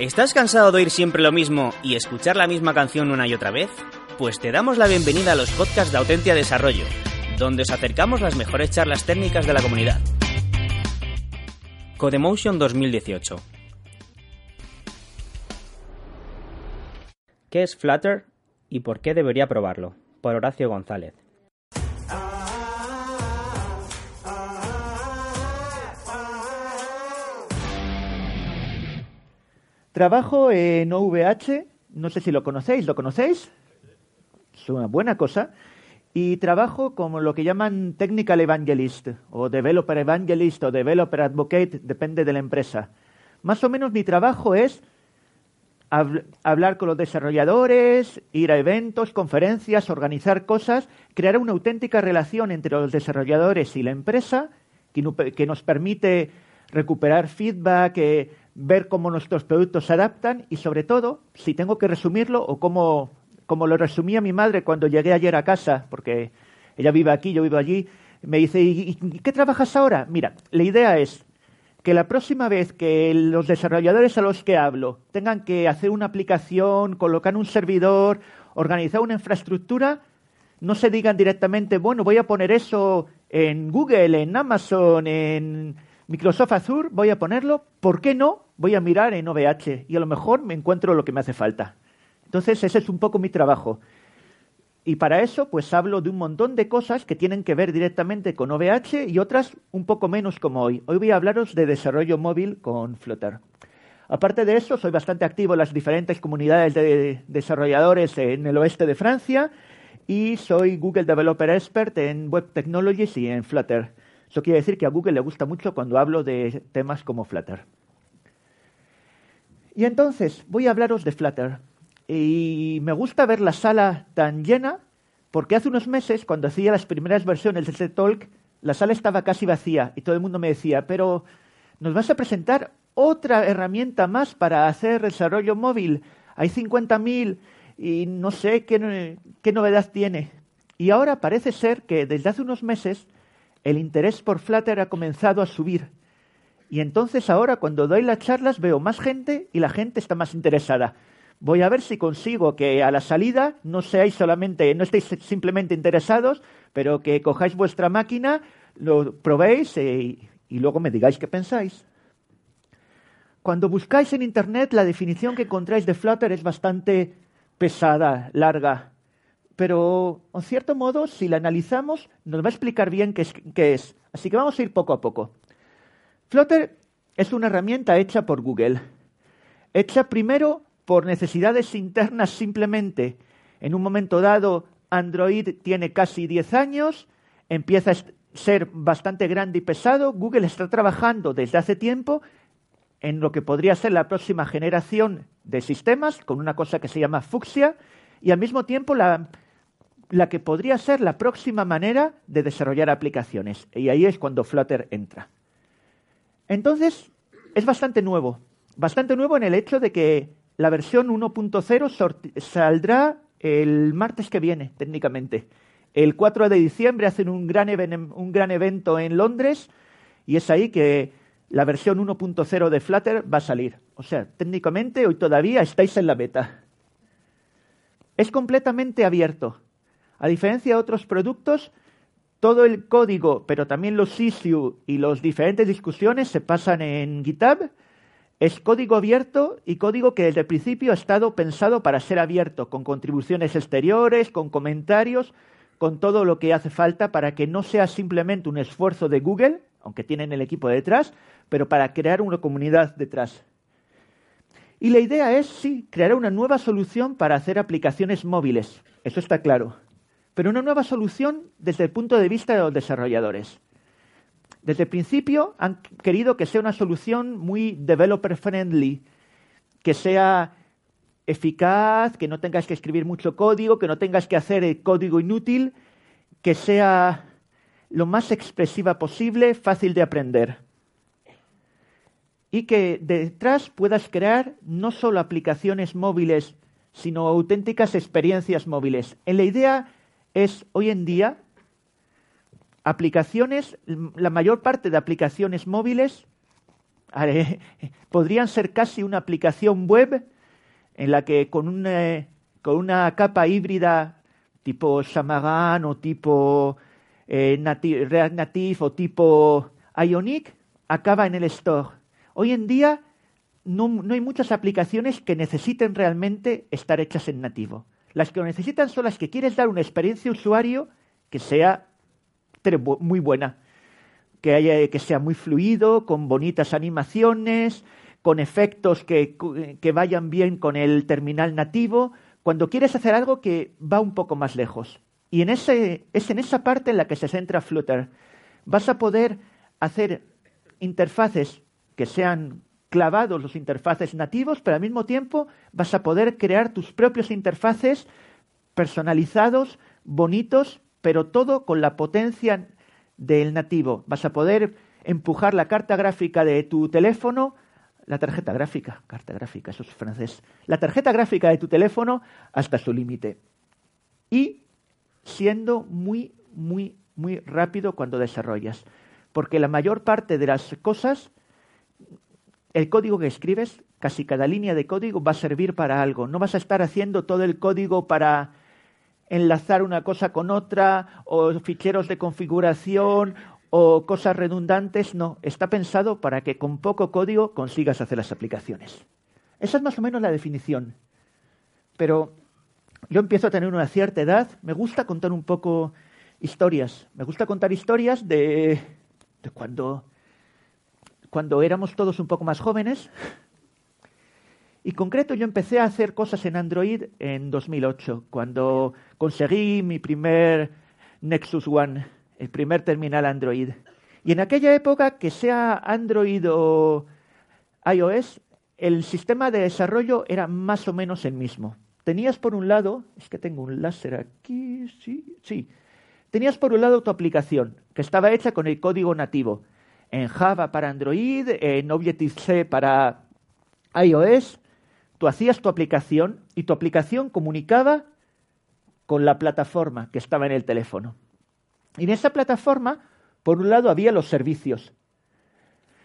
¿Estás cansado de oír siempre lo mismo y escuchar la misma canción una y otra vez? Pues te damos la bienvenida a los podcasts de Autentia Desarrollo, donde os acercamos las mejores charlas técnicas de la comunidad. Codemotion 2018 ¿Qué es Flutter y por qué debería probarlo? Por Horacio González. Trabajo en OVH, no sé si lo conocéis, ¿lo conocéis? Es una buena cosa. Y trabajo como lo que llaman Technical Evangelist, o Developer Evangelist, o Developer Advocate, depende de la empresa. Más o menos mi trabajo es hablar con los desarrolladores, ir a eventos, conferencias, organizar cosas, crear una auténtica relación entre los desarrolladores y la empresa que, nos permite recuperar feedback, eh, ver cómo nuestros productos se adaptan y sobre todo, si tengo que resumirlo o como, como lo resumía mi madre cuando llegué ayer a casa, porque ella vive aquí, yo vivo allí, me dice, ¿y, qué trabajas ahora? Mira, la idea es que la próxima vez que los desarrolladores a los que hablo tengan que hacer una aplicación, colocar un servidor, organizar una infraestructura, no se digan directamente, bueno, voy a poner eso en Google, en Amazon, en Microsoft Azure, voy a ponerlo, ¿por qué no? Voy a mirar en OVH y a lo mejor me encuentro lo que me hace falta. Entonces, ese es un poco mi trabajo. Y para eso, pues hablo de un montón de cosas que tienen que ver directamente con OVH y otras un poco menos como hoy. Hoy voy a hablaros de desarrollo móvil con Flutter. Aparte de eso, soy bastante activo en las diferentes comunidades de desarrolladores en el oeste de Francia y soy Google Developer Expert en Web Technologies y en Flutter. Eso quiere decir que a Google le gusta mucho cuando hablo de temas como Flutter. Y entonces voy a hablaros de Flutter. Y me gusta ver la sala tan llena porque hace unos meses, cuando hacía las primeras versiones de este talk, la sala estaba casi vacía y todo el mundo me decía, pero nos vas a presentar otra herramienta más para hacer desarrollo móvil. Hay 50.000 y no sé qué, qué novedad tiene. Y ahora parece ser que desde hace unos meses el interés por Flutter ha comenzado a subir. Y entonces ahora cuando doy las charlas veo más gente y la gente está más interesada. Voy a ver si consigo que a la salida no seáis solamente, no estéis simplemente interesados, pero que cojáis vuestra máquina, lo probéis eh, y luego me digáis qué pensáis. Cuando buscáis en Internet, la definición que encontráis de Flutter es bastante pesada, larga pero en cierto modo, si la analizamos, nos va a explicar bien qué es, Así que vamos a ir poco a poco. Flutter es una herramienta hecha por Google, hecha primero por necesidades internas simplemente. En un momento dado, Android tiene casi 10 años, empieza a ser bastante grande y pesado. Google está trabajando desde hace tiempo en lo que podría ser la próxima generación de sistemas, con una cosa que se llama Fuchsia, y al mismo tiempo la, la que podría ser la próxima manera de desarrollar aplicaciones. Y ahí es cuando Flutter entra. Entonces, es bastante nuevo. Bastante nuevo en el hecho de que la versión 1.0 saldrá el martes que viene, técnicamente. El 4 de diciembre hacen un gran, un gran evento en Londres y es ahí que la versión 1.0 de Flutter va a salir. O sea, técnicamente hoy todavía estáis en la beta. Es completamente abierto. A diferencia de otros productos, todo el código, pero también los issues y las diferentes discusiones se pasan en GitHub. Es código abierto y código que desde el principio ha estado pensado para ser abierto, con contribuciones exteriores, con comentarios, con todo lo que hace falta para que no sea simplemente un esfuerzo de Google, aunque tienen el equipo detrás, pero para crear una comunidad detrás. Y la idea es, sí, crear una nueva solución para hacer aplicaciones móviles. Eso está claro pero una nueva solución desde el punto de vista de los desarrolladores. Desde el principio han querido que sea una solución muy developer friendly, que sea eficaz, que no tengas que escribir mucho código, que no tengas que hacer el código inútil, que sea lo más expresiva posible, fácil de aprender. Y que detrás puedas crear no solo aplicaciones móviles, sino auténticas experiencias móviles. En la idea es hoy en día aplicaciones, la mayor parte de aplicaciones móviles podrían ser casi una aplicación web en la que con una, con una capa híbrida tipo Xamarin o tipo eh, React Native o tipo Ionic acaba en el store. Hoy en día no, no, hay muchas aplicaciones que necesiten realmente estar hechas en nativo. Las que lo necesitan son las que quieres dar una experiencia usuario que sea muy buena, que, haya, que sea muy fluido, con bonitas animaciones, con efectos que, que vayan bien con el terminal nativo, cuando quieres hacer algo que va un poco más lejos. Y en ese, es en esa parte en la que se centra Flutter. Vas a poder hacer interfaces que sean clavados los interfaces nativos, pero al mismo tiempo vas a poder crear tus propios interfaces personalizados, bonitos, pero todo con la potencia del nativo. Vas a poder empujar la carta gráfica de tu teléfono, la tarjeta gráfica, carta gráfica, eso es francés, la tarjeta gráfica de tu teléfono hasta su límite. Y siendo muy, muy, muy rápido cuando desarrollas. Porque la mayor parte de las cosas el código que escribes, casi cada línea de código va a servir para algo. No vas a estar haciendo todo el código para enlazar una cosa con otra, o ficheros de configuración, o cosas redundantes. No, está pensado para que con poco código consigas hacer las aplicaciones. Esa es más o menos la definición. Pero yo empiezo a tener una cierta edad, me gusta contar un poco historias. Me gusta contar historias de, de cuando cuando éramos todos un poco más jóvenes. Y concreto yo empecé a hacer cosas en Android en 2008, cuando conseguí mi primer Nexus One, el primer terminal Android. Y en aquella época, que sea Android o iOS, el sistema de desarrollo era más o menos el mismo. Tenías por un lado, es que tengo un láser aquí, sí, sí. Tenías por un lado tu aplicación, que estaba hecha con el código nativo en Java para Android, en Objective-C para iOS. Tú hacías tu aplicación y tu aplicación comunicaba con la plataforma que estaba en el teléfono. Y en esa plataforma, por un lado, había los servicios.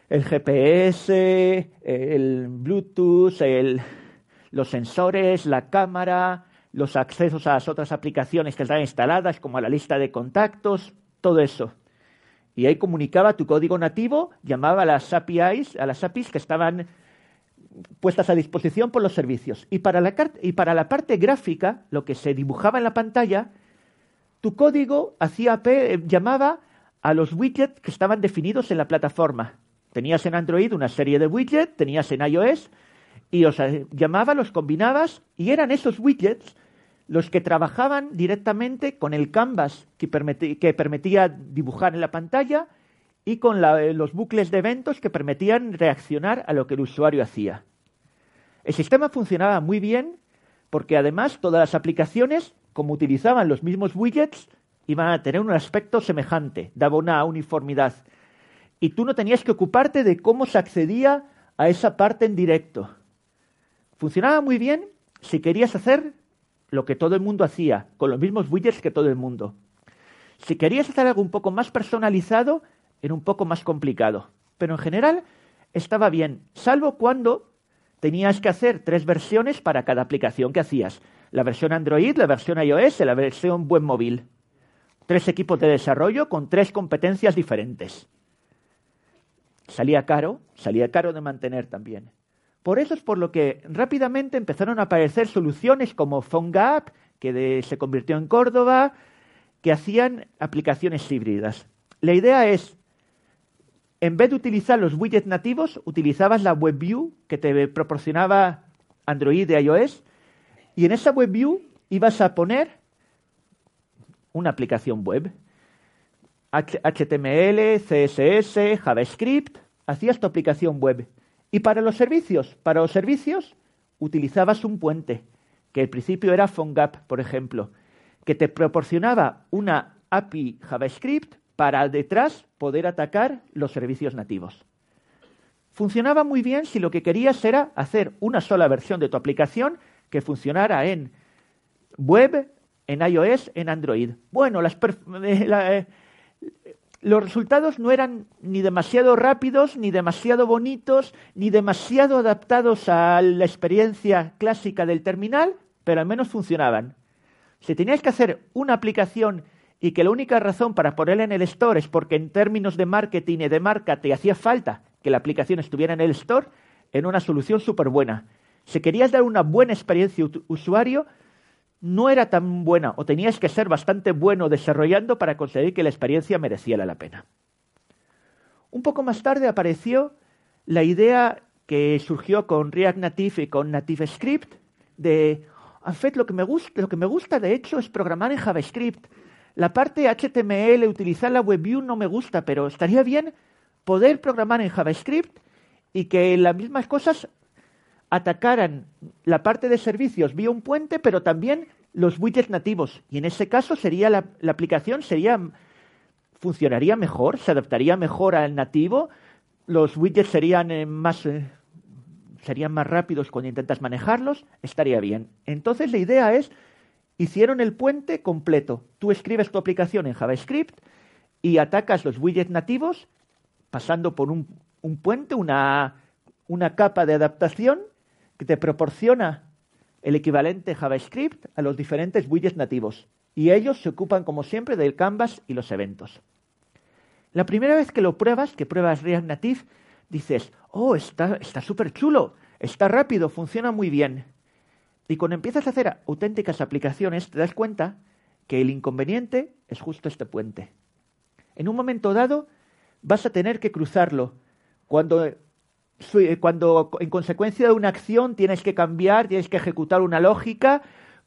El GPS, el Bluetooth, los sensores, la cámara, los accesos a las otras aplicaciones que están instaladas, como a la lista de contactos, todo eso. Y ahí comunicaba tu código nativo, llamaba a las APIs, a las APIs que estaban puestas a disposición por los servicios. Y para, la, y para la parte gráfica, lo que se dibujaba en la pantalla, tu código hacía eh, llamaba a los widgets que estaban definidos en la plataforma. Tenías en Android una serie de widgets, tenías en iOS, y os llamaba, los combinabas, y eran esos widgets los que trabajaban directamente con el canvas que, permitía dibujar en la pantalla y con eh, los bucles de eventos que permitían reaccionar a lo que el usuario hacía. El sistema funcionaba muy bien porque además todas las aplicaciones, como utilizaban los mismos widgets, iban a tener un aspecto semejante, daba una uniformidad. Y tú no tenías que ocuparte de cómo se accedía a esa parte en directo. Funcionaba muy bien si querías hacer lo que todo el mundo hacía, con los mismos widgets que todo el mundo. Si querías hacer algo un poco más personalizado, era un poco más complicado. Pero en general estaba bien, salvo cuando tenías que hacer tres versiones para cada aplicación que hacías. La versión Android, la versión iOS y la versión web móvil. Tres equipos de desarrollo con tres competencias diferentes. Salía caro, salía caro de mantener también. Por eso es por lo que rápidamente empezaron a aparecer soluciones como PhoneGap, que se convirtió en Córdoba, que hacían aplicaciones híbridas. La idea es, en vez de utilizar los widgets nativos, utilizabas la WebView que te proporcionaba Android y iOS, y en esa WebView ibas a poner una aplicación web. HTML, CSS, JavaScript, hacías tu aplicación web. Y para los servicios, para los servicios utilizabas un puente, que al principio era PhoneGap, por ejemplo, que te proporcionaba una API JavaScript para detrás poder atacar los servicios nativos. Funcionaba muy bien si lo que querías era hacer una sola versión de tu aplicación que funcionara en web, en iOS, en Android. Bueno, las, eh, los resultados no eran ni demasiado rápidos, ni demasiado bonitos, ni demasiado adaptados a la experiencia clásica del terminal, pero al menos funcionaban. Si tenías que hacer una aplicación y que la única razón para ponerla en el store es porque en términos de marketing y de marca te hacía falta que la aplicación estuviera en el store, era una solución súper buena. Si querías dar una buena experiencia usuario, no era tan buena o tenías que ser bastante bueno desarrollando para conseguir que la experiencia mereciera la pena. Un poco más tarde apareció la idea que surgió con React Native y con Native Script de, en fait, lo que me gusta, lo que me gusta de hecho es programar en JavaScript. La parte HTML, utilizar la WebView no me gusta, pero estaría bien poder programar en JavaScript y que las mismas cosas atacaran la parte de servicios vía un puente, pero también los widgets nativos. Y en ese caso sería la, aplicación sería funcionaría mejor, se adaptaría mejor al nativo, los widgets serían eh, más eh, serían más rápidos cuando intentas manejarlos, estaría bien. Entonces la idea es hicieron el puente completo. Tú escribes tu aplicación en JavaScript y atacas los widgets nativos pasando por un, un puente, una, una capa de adaptación que te proporciona el equivalente JavaScript a los diferentes widgets nativos, y ellos se ocupan, como siempre, del canvas y los eventos. La primera vez que lo pruebas, que pruebas React Native, dices, oh, está súper chulo, está rápido, funciona muy bien. Y cuando empiezas a hacer auténticas aplicaciones, te das cuenta que el inconveniente es justo este puente. En un momento dado, vas a tener que cruzarlo. Cuando cuando en consecuencia de una acción tienes que cambiar, tienes que ejecutar una lógica,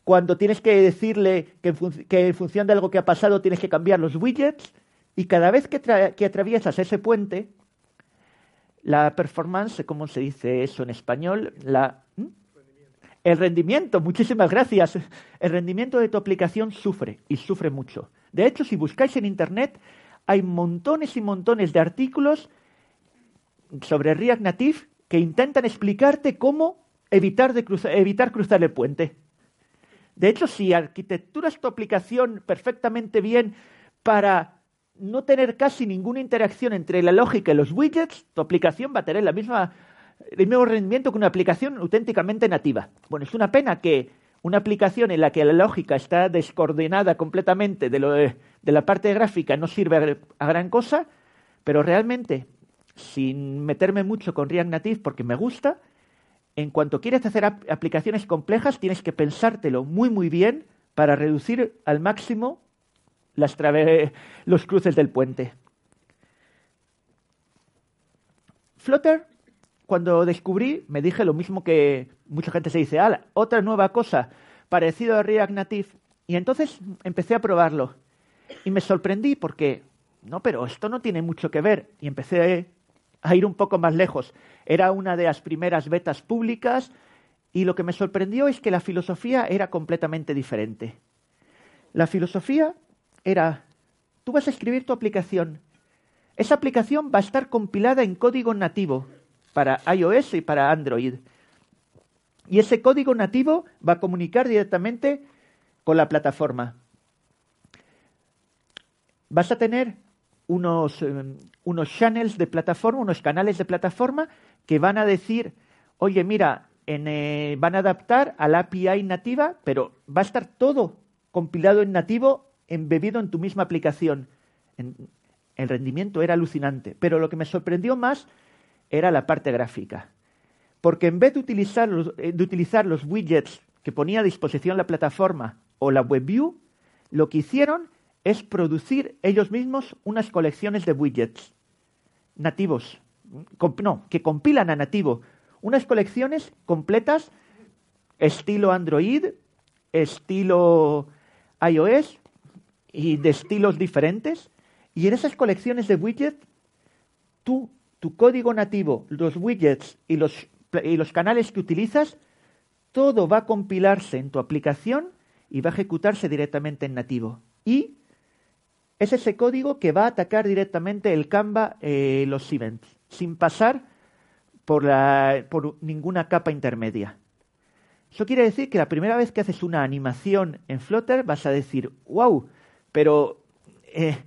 cuando tienes que decirle que en, función de algo que ha pasado tienes que cambiar los widgets, y cada vez que, que atraviesas ese puente, la performance, ¿cómo se dice eso en español? La, El rendimiento, muchísimas gracias. El rendimiento de tu aplicación sufre y sufre mucho. De hecho, si buscáis en Internet, hay montones y montones de artículos sobre React Native que intentan explicarte cómo evitar, evitar cruzar el puente. De hecho, si arquitecturas tu aplicación perfectamente bien para no tener casi ninguna interacción entre la lógica y los widgets, tu aplicación va a tener la misma, el mismo rendimiento que una aplicación auténticamente nativa. Bueno, es una pena que una aplicación en la que la lógica está descoordinada completamente de, lo de, de la parte gráfica no sirve a gran cosa, pero realmente sin meterme mucho con React Native porque me gusta, en cuanto quieres hacer aplicaciones complejas tienes que pensártelo muy muy bien para reducir al máximo las los cruces del puente. Flutter, cuando descubrí, me dije lo mismo que mucha gente se dice, ah, otra nueva cosa parecido a React Native. Y entonces empecé a probarlo. Y me sorprendí porque, no, pero esto no tiene mucho que ver. Y empecé a ir un poco más lejos. Era una de las primeras betas públicas y lo que me sorprendió es que la filosofía era completamente diferente. La filosofía era, tú vas a escribir tu aplicación. Esa aplicación va a estar compilada en código nativo para iOS y para Android. Y ese código nativo va a comunicar directamente con la plataforma. Vas a tener unos, eh, unos channels de plataforma, unos canales de plataforma que van a decir, oye, mira, eh, van a adaptar a la API nativa, pero va a estar todo compilado en nativo, embebido en tu misma aplicación. el rendimiento era alucinante, pero lo que me sorprendió más era la parte gráfica. Porque en vez de utilizar los, eh, de utilizar los widgets que ponía a disposición la plataforma o la WebView, lo que hicieron es producir ellos mismos unas colecciones de widgets nativos, no, que compilan a nativo, unas colecciones completas estilo Android, estilo iOS y de estilos diferentes. Y en esas colecciones de widgets, tú, tu código nativo, los widgets y los, y los canales que utilizas, todo va a compilarse en tu aplicación y va a ejecutarse directamente en nativo. Y es ese código que va a atacar directamente el Canva, eh, los events, sin pasar por, por ninguna capa intermedia. Eso quiere decir que la primera vez que haces una animación en Flutter vas a decir, wow, pero eh,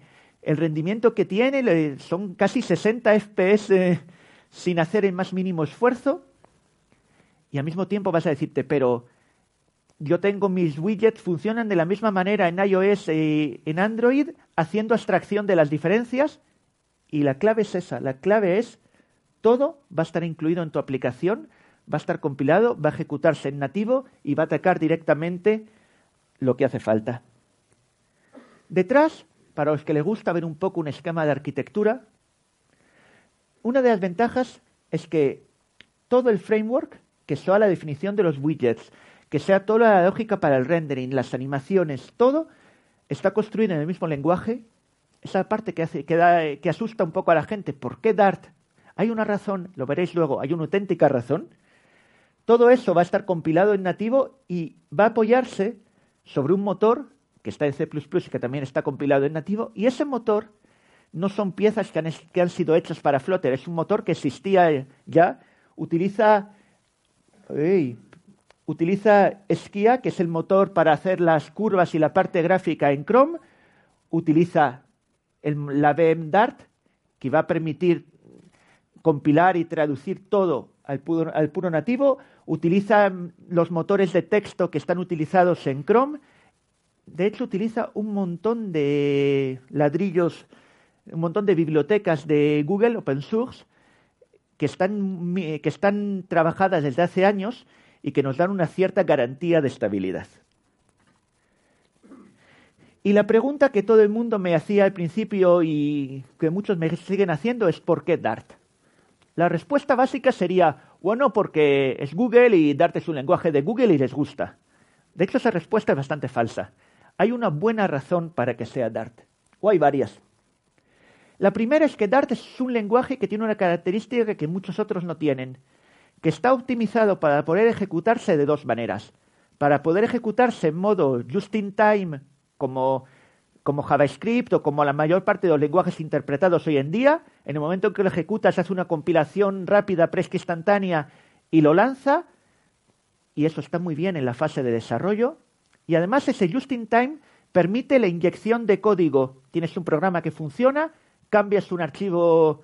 el rendimiento que tiene son casi 60 FPS sin hacer el más mínimo esfuerzo. Y al mismo tiempo vas a decirte, pero yo tengo mis widgets, funcionan de la misma manera en iOS y en Android, haciendo abstracción de las diferencias. Y la clave es esa, la clave es todo va a estar incluido en tu aplicación, va a estar compilado, va a ejecutarse en nativo y va a atacar directamente lo que hace falta. Detrás, para los que les gusta ver un poco un esquema de arquitectura, una de las ventajas es que todo el framework, que sea la definición de los widgets, que sea toda la lógica para el rendering, las animaciones, todo está construido en el mismo lenguaje. Esa parte que, hace, que, que asusta un poco a la gente. ¿Por qué Dart? Hay una razón, lo veréis luego, hay una auténtica razón. Todo eso va a estar compilado en nativo y va a apoyarse sobre un motor que está en C++ y que también está compilado en nativo. Y ese motor no son piezas que han, que han sido hechas para Flutter, es un motor que existía ya. Utiliza, utiliza Skia, que es el motor para hacer las curvas y la parte gráfica en Chrome. Utiliza la VM Dart, que va a permitir compilar y traducir todo al puro, nativo, utiliza los motores de texto que están utilizados en Chrome. De hecho, utiliza un montón de ladrillos, un montón de bibliotecas de Google Open Source que están, que están trabajadas desde hace años y que nos dan una cierta garantía de estabilidad. Y la pregunta que todo el mundo me hacía al principio y que muchos me siguen haciendo es ¿por qué Dart? La respuesta básica sería, bueno, porque es Google y Dart es un lenguaje de Google y les gusta. De hecho, esa respuesta es bastante falsa. Hay una buena razón para que sea Dart, o hay varias. La primera es que Dart es un lenguaje que tiene una característica que muchos otros no tienen, que está optimizado para poder ejecutarse de dos maneras. Para poder ejecutarse en modo just in time, como como JavaScript o como la mayor parte de los lenguajes interpretados hoy en día, en el momento en que lo ejecutas hace una compilación rápida, fresca, instantánea y lo lanza, y eso está muy bien en la fase de desarrollo, y además ese just in time permite la inyección de código. Tienes un programa que funciona, cambias un archivo,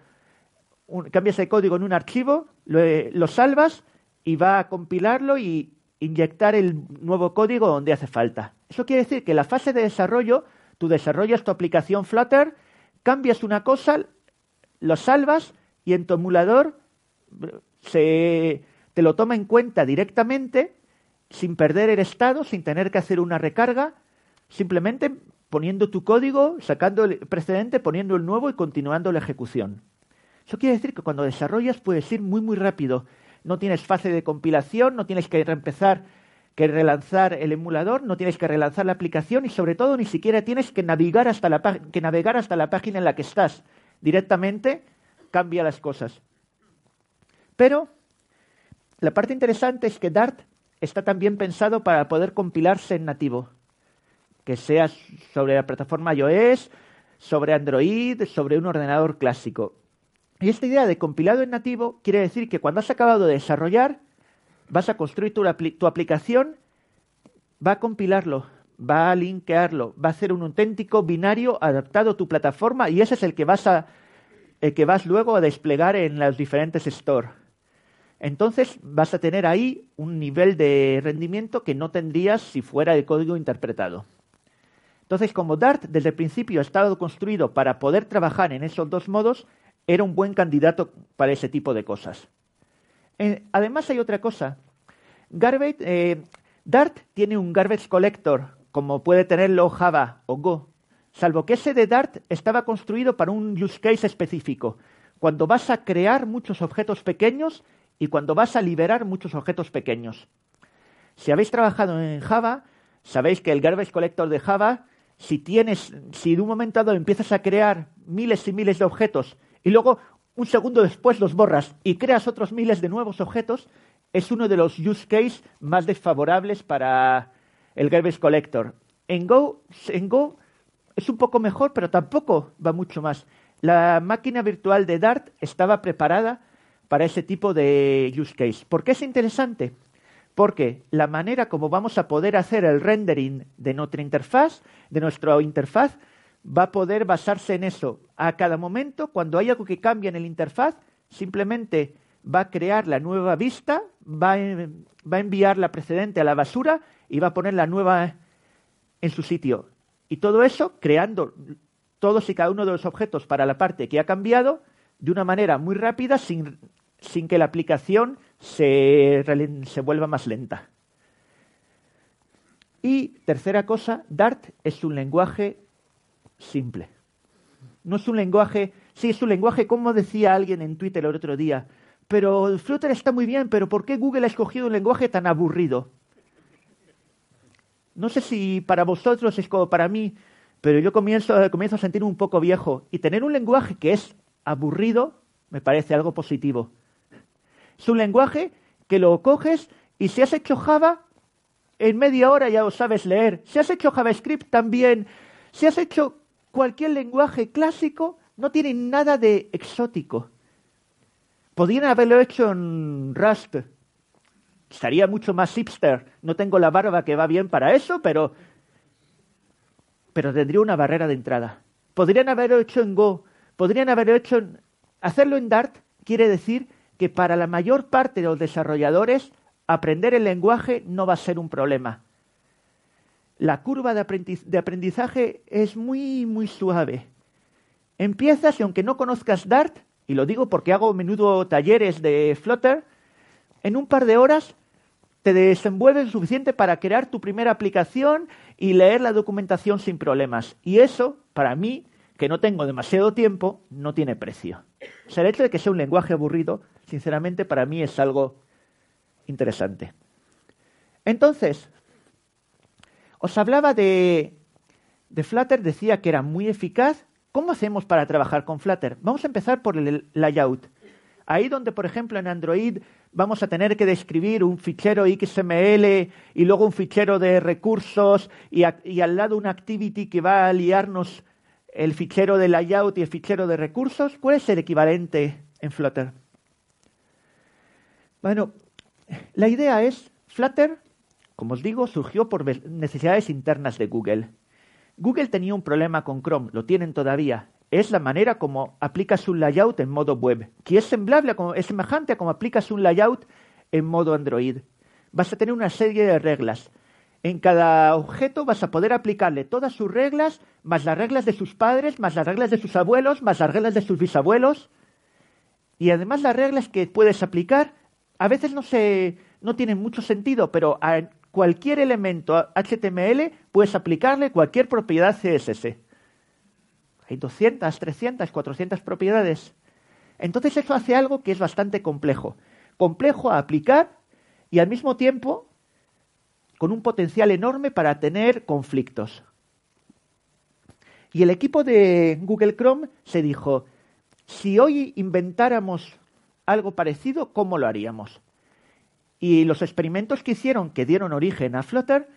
cambias el código en un archivo, lo, lo salvas y va a compilarlo y inyectar el nuevo código donde hace falta. Eso quiere decir que la fase de desarrollo Tú desarrollas tu aplicación Flutter, cambias una cosa, lo salvas y en tu emulador se, te lo toma en cuenta directamente sin perder el estado, sin tener que hacer una recarga, simplemente poniendo tu código, sacando el precedente, poniendo el nuevo y continuando la ejecución. Eso quiere decir que cuando desarrollas puedes ir muy muy rápido. No tienes fase de compilación, no tienes que reempezar que relanzar el emulador, no tienes que relanzar la aplicación y sobre todo ni siquiera tienes que navegar hasta la, que navegar hasta la página en la que estás. Directamente cambia las cosas. Pero la parte interesante es que Dart está también pensado para poder compilarse en nativo, que sea sobre la plataforma iOS, sobre Android, sobre un ordenador clásico. Y esta idea de compilado en nativo quiere decir que cuando has acabado de desarrollar, vas a construir tu, aplicación, va a compilarlo, va a linkearlo, va a hacer un auténtico binario adaptado a tu plataforma y ese es el que vas a el que vas luego a desplegar en los diferentes stores. Entonces vas a tener ahí un nivel de rendimiento que no tendrías si fuera el código interpretado. Entonces, como Dart desde el principio ha estado construido para poder trabajar en esos dos modos, era un buen candidato para ese tipo de cosas. Además hay otra cosa. Eh, Dart tiene un garbage collector, como puede tenerlo Java o Go, salvo que ese de Dart estaba construido para un use case específico, cuando vas a crear muchos objetos pequeños y cuando vas a liberar muchos objetos pequeños. Si habéis trabajado en Java, sabéis que el garbage collector de Java, si tienes, si de un momento dado empiezas a crear miles y miles de objetos y luego un segundo después los borras y creas otros miles de nuevos objetos, es uno de los use cases más desfavorables para el garbage collector. En Go, en Go es un poco mejor, pero tampoco va mucho más. La máquina virtual de Dart estaba preparada para ese tipo de use case. ¿Por qué es interesante? Porque la manera como vamos a poder hacer el rendering de nuestra interfaz, de nuestra interfaz, va a poder basarse en eso. A cada momento, cuando hay algo que cambia en el interfaz, simplemente va a crear la nueva vista, va a, va a enviar la precedente a la basura y va a poner la nueva en su sitio. Y todo eso creando todos y cada uno de los objetos para la parte que ha cambiado de una manera muy rápida sin, sin que la aplicación se, se vuelva más lenta. Y tercera cosa, Dart es un lenguaje simple. No es un lenguaje, sí, es un lenguaje, como decía alguien en Twitter el otro día, pero Flutter está muy bien, pero ¿por qué Google ha escogido un lenguaje tan aburrido? No sé si para vosotros es como para mí, pero yo comienzo, comienzo a sentirme un poco viejo. Y tener un lenguaje que es aburrido me parece algo positivo. Es un lenguaje que lo coges y si has hecho Java, en media hora ya lo sabes leer. Si has hecho JavaScript también. Si has hecho cualquier lenguaje clásico, no tiene nada de exótico. Podrían haberlo hecho en Rust. Estaría mucho más hipster. No tengo la barba que va bien para eso, pero. Pero tendría una barrera de entrada. Podrían haberlo hecho en Go. Podrían haberlo hecho en. Hacerlo en Dart quiere decir que para la mayor parte de los desarrolladores aprender el lenguaje no va a ser un problema. La curva de aprendizaje es muy, muy suave. Empiezas y aunque no conozcas Dart, y lo digo porque hago menudo talleres de Flutter, en un par de horas te desenvuelves suficiente para crear tu primera aplicación y leer la documentación sin problemas. Y eso, para mí, que no tengo demasiado tiempo, no tiene precio. O sea, el hecho de que sea un lenguaje aburrido, sinceramente, para mí es algo interesante. Entonces, os hablaba de, de Flutter, decía que era muy eficaz ¿Cómo hacemos para trabajar con Flutter? Vamos a empezar por el layout. Ahí donde, por ejemplo, en Android vamos a tener que describir un fichero XML y luego un fichero de recursos y, al lado una activity que va a liarnos el fichero de layout y el fichero de recursos, ¿cuál es el equivalente en Flutter? Bueno, la idea es, Flutter, como os digo, surgió por necesidades internas de Google. Google tenía un problema con Chrome, lo tienen todavía. Es la manera como aplicas un layout en modo web, que es semblable, es semejante a como aplicas un layout en modo Android. Vas a tener una serie de reglas. En cada objeto vas a poder aplicarle todas sus reglas, más las reglas de sus padres, más las reglas de sus abuelos, más las reglas de sus bisabuelos. Y además las reglas que puedes aplicar a veces no, se, no tienen mucho sentido, pero cualquier elemento HTML puedes aplicarle cualquier propiedad CSS. Hay 200, 300, 400 propiedades. Entonces eso hace algo que es bastante complejo. Complejo a aplicar y al mismo tiempo con un potencial enorme para tener conflictos. Y el equipo de Google Chrome se dijo, si hoy inventáramos algo parecido, ¿cómo lo haríamos? Y los experimentos que hicieron, que dieron origen a Flutter,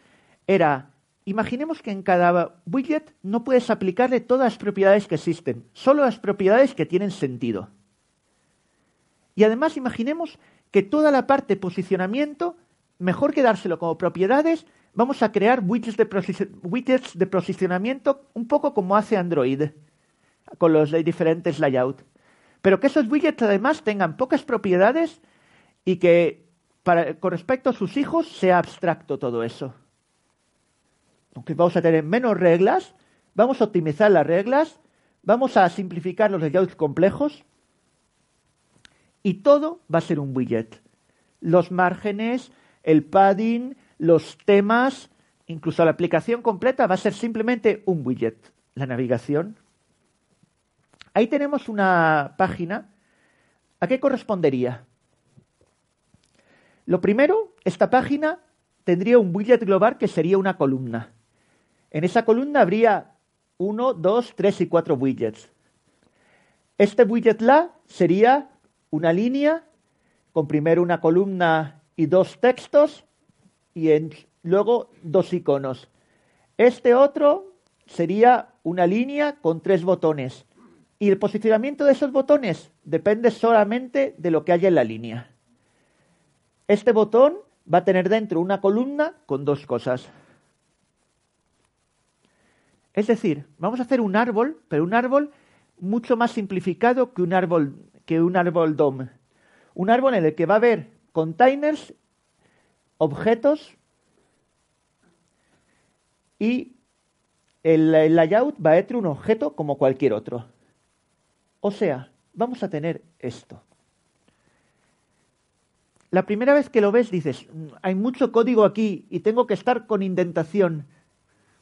era, imaginemos que en cada widget no puedes aplicarle todas las propiedades que existen, solo las propiedades que tienen sentido. Y además imaginemos que toda la parte posicionamiento, mejor que dárselo como propiedades, vamos a crear widgets de, widgets de posicionamiento un poco como hace Android, con los diferentes layouts. Pero que esos widgets además tengan pocas propiedades y que con respecto a sus hijos sea abstracto todo eso. Aunque vamos a tener menos reglas, vamos a optimizar las reglas, vamos a simplificar los layouts complejos y todo va a ser un widget. Los márgenes, el padding, los temas, incluso la aplicación completa va a ser simplemente un widget. La navegación. Ahí tenemos una página. ¿A qué correspondería? Lo primero, esta página tendría un widget global que sería una columna. En esa columna habría uno, dos, tres y cuatro widgets. Este widget la sería una línea con primero una columna y dos textos y luego dos iconos. Este otro sería una línea con tres botones. Y el posicionamiento de esos botones depende solamente de lo que haya en la línea. Este botón va a tener dentro una columna con dos cosas. Es decir, vamos a hacer un árbol, pero un árbol mucho más simplificado que un árbol, que un árbol DOM. Un árbol en el que va a haber containers, objetos y el, el layout va a ser un objeto como cualquier otro. O sea, vamos a tener esto. La primera vez que lo ves dices, mm, hay mucho código aquí y tengo que estar con indentación.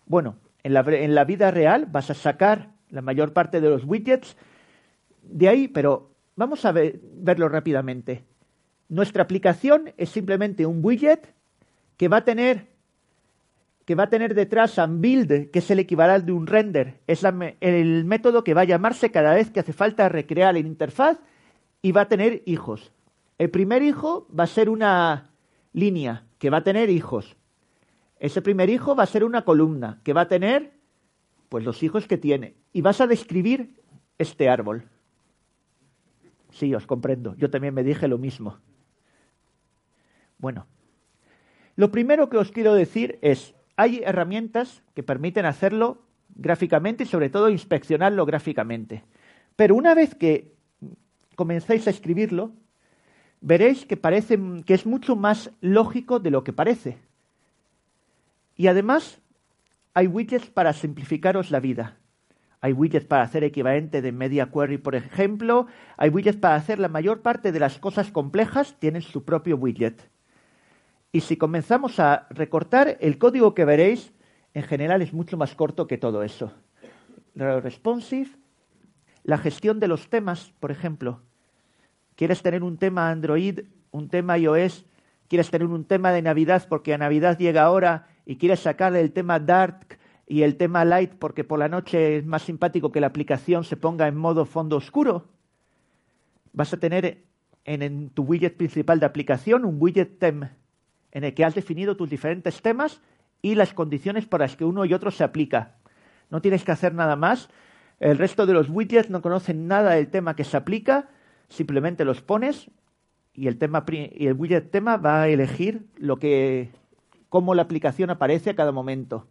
Bueno, en la, en la vida real vas a sacar la mayor parte de los widgets de ahí, pero vamos a verlo rápidamente. Nuestra aplicación es simplemente un widget que va a tener que va a tener detrás un build, que es el equivalente de un render. Es el método que va a llamarse cada vez que hace falta recrear la interfaz y va a tener hijos. El primer hijo va a ser una línea que va a tener hijos. Ese primer hijo va a ser una columna que va a tener pues los hijos que tiene. Y vas a describir este árbol. Sí, os comprendo. Yo también me dije lo mismo. Bueno, lo primero que os quiero decir es, hay herramientas que permiten hacerlo gráficamente y sobre todo inspeccionarlo gráficamente. Pero una vez que comenzáis a escribirlo, veréis que parece que es mucho más lógico de lo que parece. Y además hay widgets para simplificaros la vida. Hay widgets para hacer equivalente de media query, por ejemplo. Hay widgets para hacer la mayor parte de las cosas complejas, tienen su propio widget. Y si comenzamos a recortar, el código que veréis en general es mucho más corto que todo eso. Responsive, la gestión de los temas, por ejemplo. ¿Quieres tener un tema Android, un tema iOS? ¿Quieres tener un tema de Navidad porque a Navidad llega ahora y quieres sacar el tema Dark y el tema Light porque por la noche es más simpático que la aplicación se ponga en modo fondo oscuro? Vas a tener en, en tu widget principal de aplicación un widget theme en el que has definido tus diferentes temas y las condiciones para las que uno y otro se aplica. No tienes que hacer nada más. El resto de los widgets no conocen nada del tema que se aplica simplemente los pones y el, tema, y el widget tema va a elegir lo que, cómo la aplicación aparece a cada momento.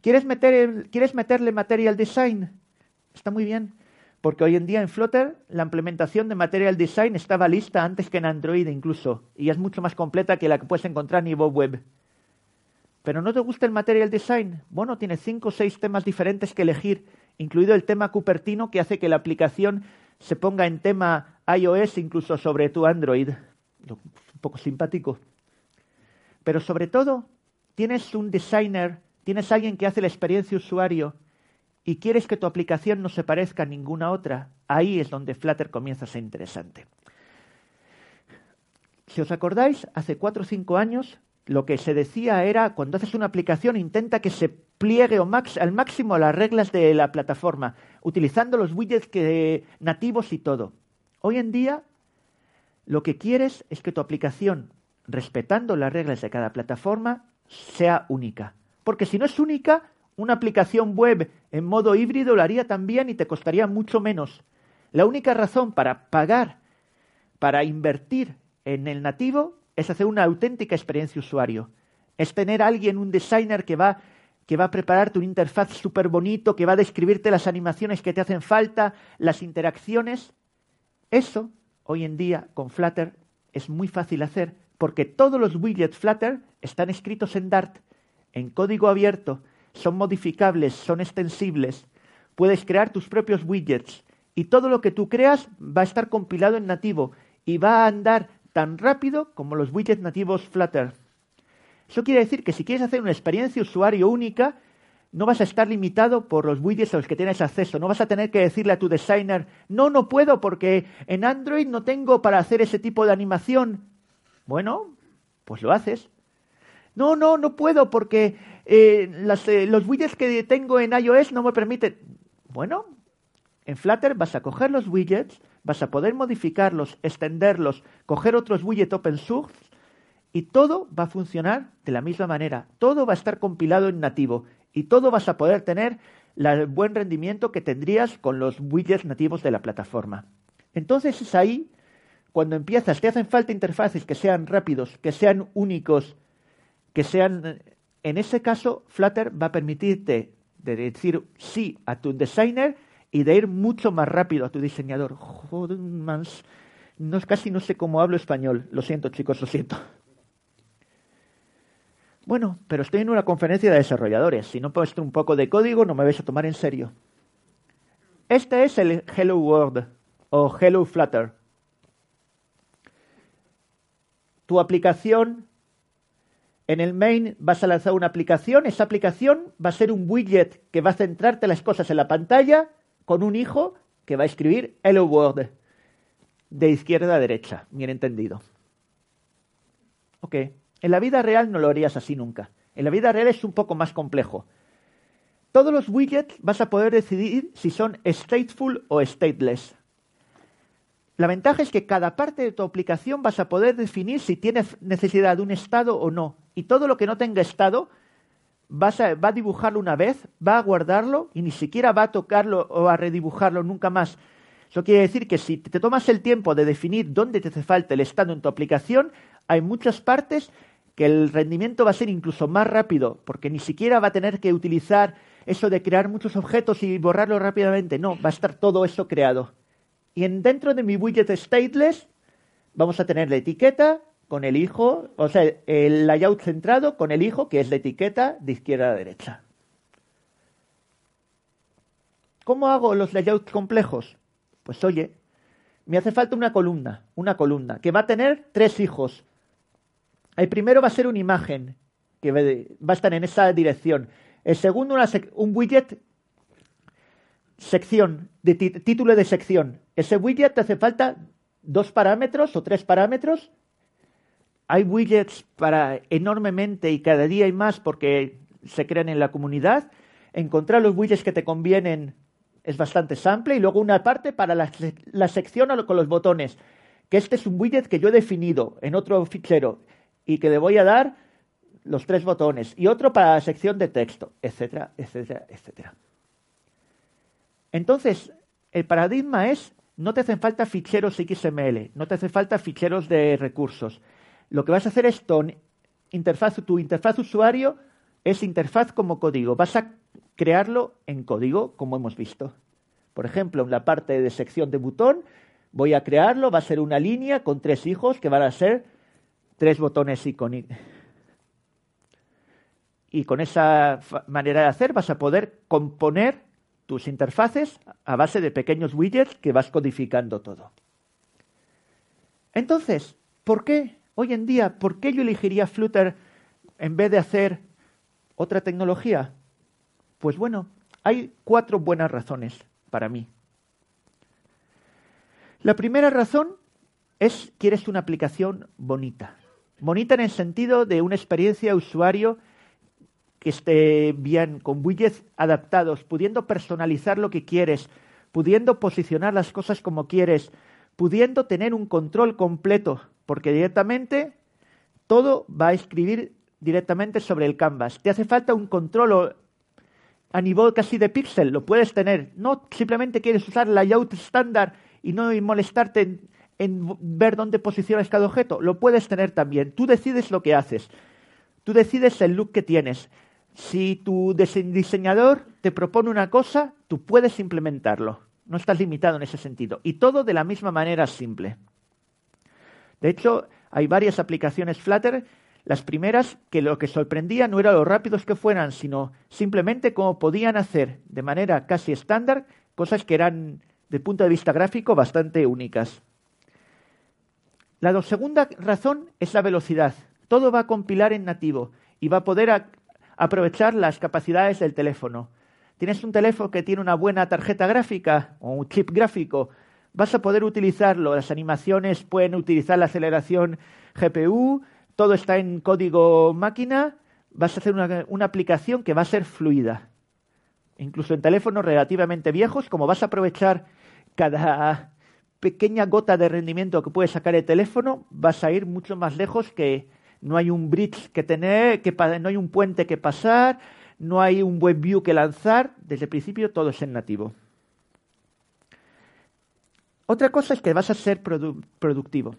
¿Quieres, meter ¿Quieres meterle Material Design? Está muy bien, porque hoy en día en Flutter la implementación de Material Design estaba lista antes que en Android incluso, y es mucho más completa que la que puedes encontrar en nivel web. ¿Pero no te gusta el Material Design? Bueno, tiene cinco o seis temas diferentes que elegir, incluido el tema Cupertino que hace que la aplicación se ponga en tema iOS incluso sobre tu Android. Un poco simpático. Pero sobre todo, tienes un designer, tienes alguien que hace la experiencia usuario y quieres que tu aplicación no se parezca a ninguna otra. Ahí es donde Flutter comienza a ser interesante. Si os acordáis, hace cuatro o cinco años lo que se decía era, cuando haces una aplicación, intenta que se pliegue al máximo a las reglas de la plataforma, utilizando los widgets que, nativos y todo. Hoy en día, lo que quieres es que tu aplicación, respetando las reglas de cada plataforma, sea única. Porque si no es única, una aplicación web en modo híbrido lo haría también y te costaría mucho menos. La única razón para pagar, para invertir en el nativo, es hacer una auténtica experiencia usuario. Es tener a alguien, un designer que va, que va a prepararte una interfaz súper bonito, que va a describirte las animaciones que te hacen falta, las interacciones. Eso, hoy en día, con Flutter, es muy fácil hacer, porque todos los widgets Flutter están escritos en Dart, en código abierto, son modificables, son extensibles. Puedes crear tus propios widgets y todo lo que tú creas va a estar compilado en nativo y va a andar tan rápido como los widgets nativos Flutter. Eso quiere decir que si quieres hacer una experiencia usuario única, no vas a estar limitado por los widgets a los que tienes acceso. No vas a tener que decirle a tu designer, no, no puedo porque en Android no tengo para hacer ese tipo de animación. Bueno, pues lo haces. No, no, no puedo porque eh, eh, los widgets que tengo en iOS no me permiten. Bueno, en Flutter vas a coger los widgets, vas a poder modificarlos, extenderlos, coger otros widgets open source y todo va a funcionar de la misma manera. Todo va a estar compilado en nativo y todo vas a poder tener el buen rendimiento que tendrías con los widgets nativos de la plataforma. Entonces es ahí cuando empiezas, te hacen falta interfaces que sean rápidos, que sean únicos, que sean... En ese caso, Flutter va a permitirte de decir sí a tu designer y de ir mucho más rápido a tu diseñador. Joder, mans. No, casi no sé cómo hablo español. Lo siento, chicos, lo siento. Bueno, pero estoy en una conferencia de desarrolladores. Si no puesto un poco de código, no me vais a tomar en serio. Este es el Hello World o Hello Flutter. Tu aplicación, en el main vas a lanzar una aplicación. Esa aplicación va a ser un widget que va a centrarte las cosas en la pantalla con un hijo que va a escribir Hello World de izquierda a derecha, bien entendido. Ok. En la vida real no lo harías así nunca. En la vida real es un poco más complejo. Todos los widgets vas a poder decidir si son stateful o stateless. La ventaja es que cada parte de tu aplicación vas a poder definir si tienes necesidad de un estado o no. Y todo lo que no tenga estado a, va a dibujarlo una vez, va a guardarlo y ni siquiera va a tocarlo o a redibujarlo nunca más. Eso quiere decir que si te tomas el tiempo de definir dónde te hace falta el estado en tu aplicación, hay muchas partes que el rendimiento va a ser incluso más rápido, porque ni siquiera va a tener que utilizar eso de crear muchos objetos y borrarlo rápidamente. No, va a estar todo eso creado. Y en, dentro de mi widget stateless vamos a tener la etiqueta con el hijo, o sea, el layout centrado con el hijo, que es la etiqueta de izquierda a derecha. ¿Cómo hago los layouts complejos? Pues oye, me hace falta una columna, una columna, que va a tener tres hijos. El primero va a ser una imagen, que va a estar en esa dirección. El segundo, un widget sección, de título de sección. Ese widget te hace falta dos parámetros o tres parámetros. Hay widgets para enormemente y cada día hay más porque se crean en la comunidad. Encontrar los widgets que te convienen es bastante sample. Y luego una parte para la, la sección con los botones. Que este es un widget que yo he definido en otro fichero y que le voy a dar los tres botones. Y otro para la sección de texto, etcétera, etcétera, etcétera. Entonces, el paradigma es, no te hacen falta ficheros XML, no te hacen falta ficheros de recursos. Lo que vas a hacer es interfaz, tu interfaz usuario es interfaz como código. Vas a crearlo en código, como hemos visto. Por ejemplo, en la parte de sección de botón, voy a crearlo, va a ser una línea con tres hijos que van a ser tres botones icónicos. Y con esa manera de hacer vas a poder componer tus interfaces a base de pequeños widgets que vas codificando todo. Entonces, ¿por qué hoy en día, por qué yo elegiría Flutter en vez de hacer otra tecnología? Pues bueno, hay cuatro buenas razones para mí. La primera razón es que eres una aplicación bonita. Bonita en el sentido de una experiencia de usuario que esté bien, con widgets adaptados, pudiendo personalizar lo que quieres, pudiendo posicionar las cosas como quieres, pudiendo tener un control completo, porque directamente todo va a escribir directamente sobre el canvas. Te hace falta un control a nivel casi de píxel, lo puedes tener. No simplemente quieres usar layout estándar y no molestarte en, en ver dónde posicionas cada objeto, lo puedes tener también. Tú decides lo que haces. Tú decides el look que tienes. Si tu diseñador te propone una cosa, tú puedes implementarlo. No estás limitado en ese sentido. Y todo de la misma manera simple. De hecho, hay varias aplicaciones Flutter. Las primeras que lo que sorprendía no era lo rápidos que fueran, sino simplemente cómo podían hacer de manera casi estándar cosas que eran, el punto de vista gráfico, bastante únicas. La segunda razón es la velocidad. Todo va a compilar en nativo y va a poder aprovechar las capacidades del teléfono. Tienes un teléfono que tiene una buena tarjeta gráfica o un chip gráfico, vas a poder utilizarlo. Las animaciones pueden utilizar la aceleración GPU, todo está en código máquina, vas a hacer una, aplicación que va a ser fluida. Incluso en teléfonos relativamente viejos, como vas a aprovechar cada pequeña gota de rendimiento que puede sacar el teléfono, vas a ir mucho más lejos que no hay un bridge que tener, que, no hay un puente que pasar, no hay un web view que lanzar, desde el principio todo es en nativo. Otra cosa es que vas a ser productivo.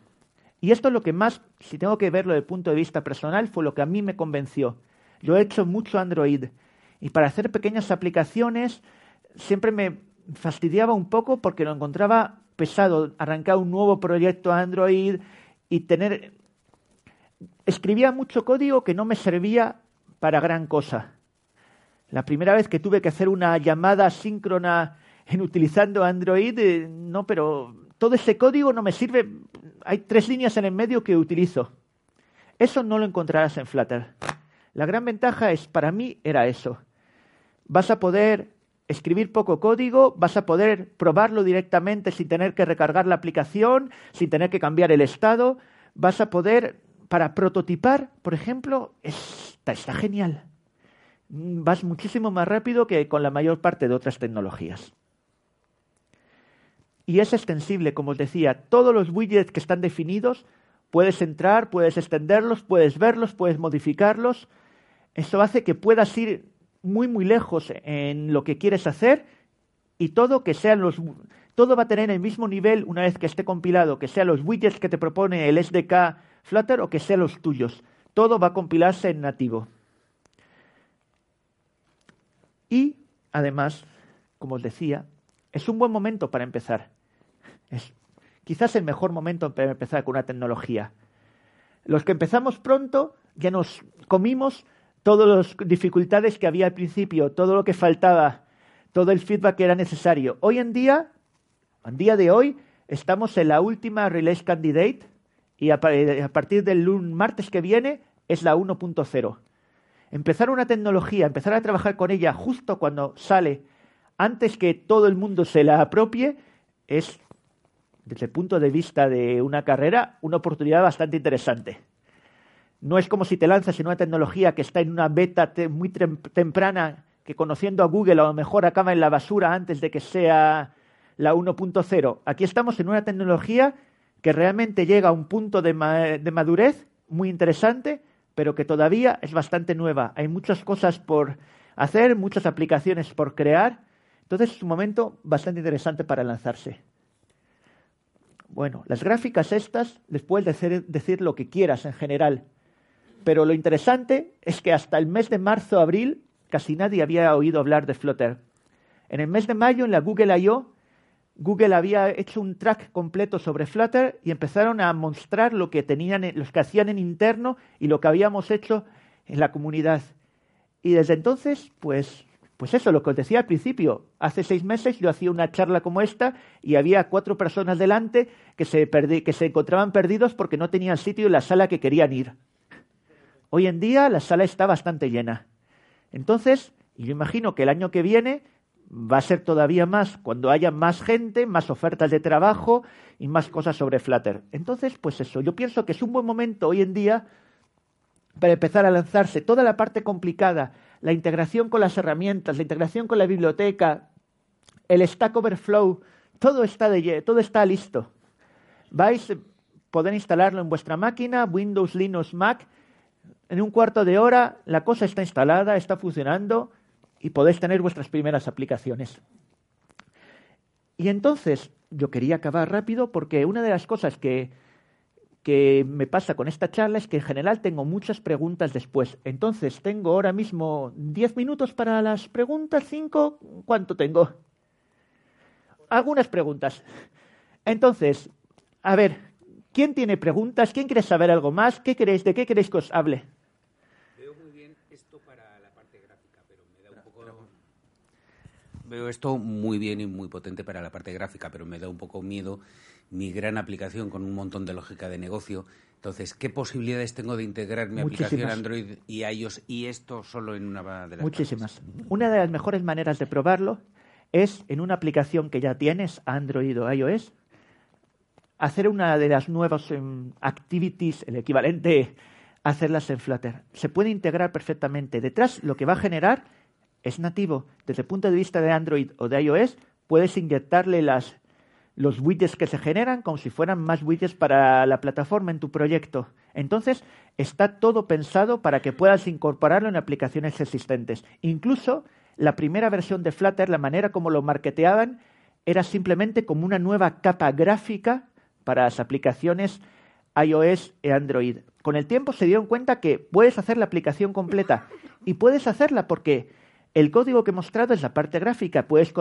Y esto es lo que más, si tengo que verlo desde el punto de vista personal, fue lo que a mí me convenció. Yo he hecho mucho Android Y para hacer pequeñas aplicaciones siempre me fastidiaba un poco porque lo encontraba pesado arrancar un nuevo proyecto Android y tener... Escribía mucho código que no me servía para gran cosa. La primera vez que tuve que hacer una llamada síncrona en utilizando Android, eh, no, pero todo ese código no me sirve. Hay tres líneas en el medio que utilizo. Eso no lo encontrarás en Flutter. La gran ventaja es, para mí, era eso. Vas a poder escribir poco código, vas a poder probarlo directamente sin tener que recargar la aplicación, sin tener que cambiar el estado, vas a poder, para prototipar, por ejemplo, está, está genial. Vas muchísimo más rápido que con la mayor parte de otras tecnologías. Y es extensible, como os decía, todos los widgets que están definidos, puedes entrar, puedes extenderlos, puedes verlos, puedes modificarlos. Eso hace que puedas ir muy muy lejos en lo que quieres hacer y todo que sean los todo va a tener el mismo nivel una vez que esté compilado, que sean los widgets que te propone el SDK Flutter o que sean los tuyos. Todo va a compilarse en nativo. Y además, como os decía, es un buen momento para empezar. Es quizás el mejor momento para empezar con una tecnología. Los que empezamos pronto ya nos comimos todas las dificultades que había al principio, todo lo que faltaba, todo el feedback que era necesario. Hoy en día, en día de hoy, estamos en la última release candidate y a, partir del martes que viene es la 1.0. Empezar una tecnología, empezar a trabajar con ella justo cuando sale, antes que todo el mundo se la apropie, es, desde el punto de vista de una carrera, una oportunidad bastante interesante. No es como si te lanzas en una tecnología que está en una beta muy temprana, que conociendo a Google a lo mejor acaba en la basura antes de que sea la 1.0. Aquí estamos en una tecnología que realmente llega a un punto de, de madurez muy interesante, pero que todavía es bastante nueva. Hay muchas cosas por hacer, muchas aplicaciones por crear. Entonces es un momento bastante interesante para lanzarse. Bueno, las gráficas estas les puedes decir lo que quieras en general. Pero lo interesante es que hasta el mes de marzo-abril casi nadie había oído hablar de Flutter. En el mes de mayo, en la Google I.O., Google había hecho un track completo sobre Flutter y empezaron a mostrar lo que tenían, los que hacían en interno y lo que habíamos hecho en la comunidad. Y desde entonces, pues, pues eso, lo que os decía al principio. Hace seis meses yo hacía una charla como esta y había cuatro personas delante que se, que se encontraban perdidos porque no tenían sitio en la sala que querían ir. Hoy en día la sala está bastante llena. Entonces, yo imagino que el año que viene va a ser todavía más cuando haya más gente, más ofertas de trabajo y más cosas sobre Flutter. Entonces, pues eso, yo pienso que es un buen momento hoy en día para empezar a lanzarse toda la parte complicada, la integración con las herramientas, la integración con la biblioteca, el Stack Overflow, todo está, de, todo está listo. Vais a poder instalarlo en vuestra máquina, Windows, Linux, Mac, en un cuarto de hora la cosa está instalada, está funcionando y podéis tener vuestras primeras aplicaciones. Y entonces yo quería acabar rápido porque una de las cosas que, que me pasa con esta charla es que en general tengo muchas preguntas después. Entonces tengo ahora mismo 10 minutos para las preguntas, 5, ¿cuánto tengo? Algunas preguntas. Entonces, a ver, ¿quién tiene preguntas? ¿Quién quiere saber algo más? ¿Qué queréis? ¿De qué queréis que os hable? Veo esto muy bien y muy potente para la parte gráfica, pero me da un poco miedo mi gran aplicación con un montón de lógica de negocio. Entonces, ¿qué posibilidades tengo de integrar mi aplicación Android y iOS y esto solo en una de las Muchísimas. Una de las mejores maneras de probarlo es en una aplicación que ya tienes, Android o iOS, hacer una de las nuevas em, activities, el equivalente, hacerlas en Flutter. Se puede integrar perfectamente. Detrás lo que va a generar es nativo. Desde el punto de vista de Android o de iOS, puedes inyectarle las, los widgets que se generan como si fueran más widgets para la plataforma en tu proyecto. Entonces, está todo pensado para que puedas incorporarlo en aplicaciones existentes. Incluso la primera versión de Flutter, la manera como lo marketeaban, era simplemente como una nueva capa gráfica para las aplicaciones iOS y Android. Con el tiempo se dieron cuenta que puedes hacer la aplicación completa y puedes hacerla porque El código que he mostrado es la parte gráfica. Puedes,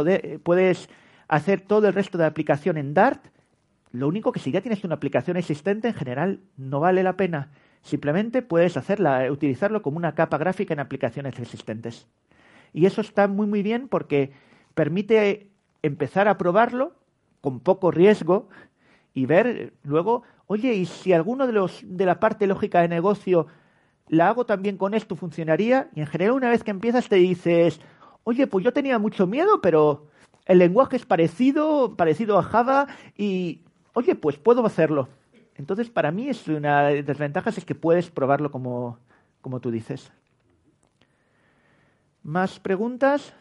puedes hacer todo el resto de la aplicación en Dart. Lo único que si ya tienes una aplicación existente, en general no vale la pena. Simplemente puedes hacerla, utilizarlo como una capa gráfica en aplicaciones existentes. Y eso está muy muy bien porque permite empezar a probarlo con poco riesgo y ver luego, oye, y si alguno de los de la parte lógica de negocio la hago también con esto, funcionaría. Y en general, una vez que empiezas, te dices, oye, pues yo tenía mucho miedo, pero el lenguaje es parecido, parecido a Java, y oye, pues puedo hacerlo. Entonces, para mí es una de las ventajas es que puedes probarlo como, como tú dices. ¿Más preguntas?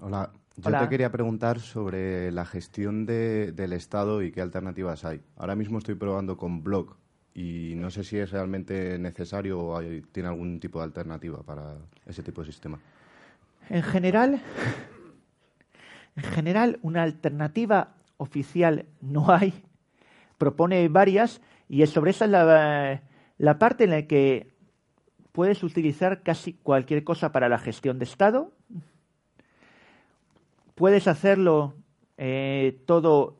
Hola, yo te quería preguntar sobre la gestión del Estado y qué alternativas hay. Ahora mismo estoy probando con Block y no sé si es realmente necesario o tiene algún tipo de alternativa para ese tipo de sistema. En general, en general, una alternativa oficial no hay. Propone varias y es sobre esa la, la parte en la que puedes utilizar casi cualquier cosa para la gestión de Estado Puedes hacerlo eh, todo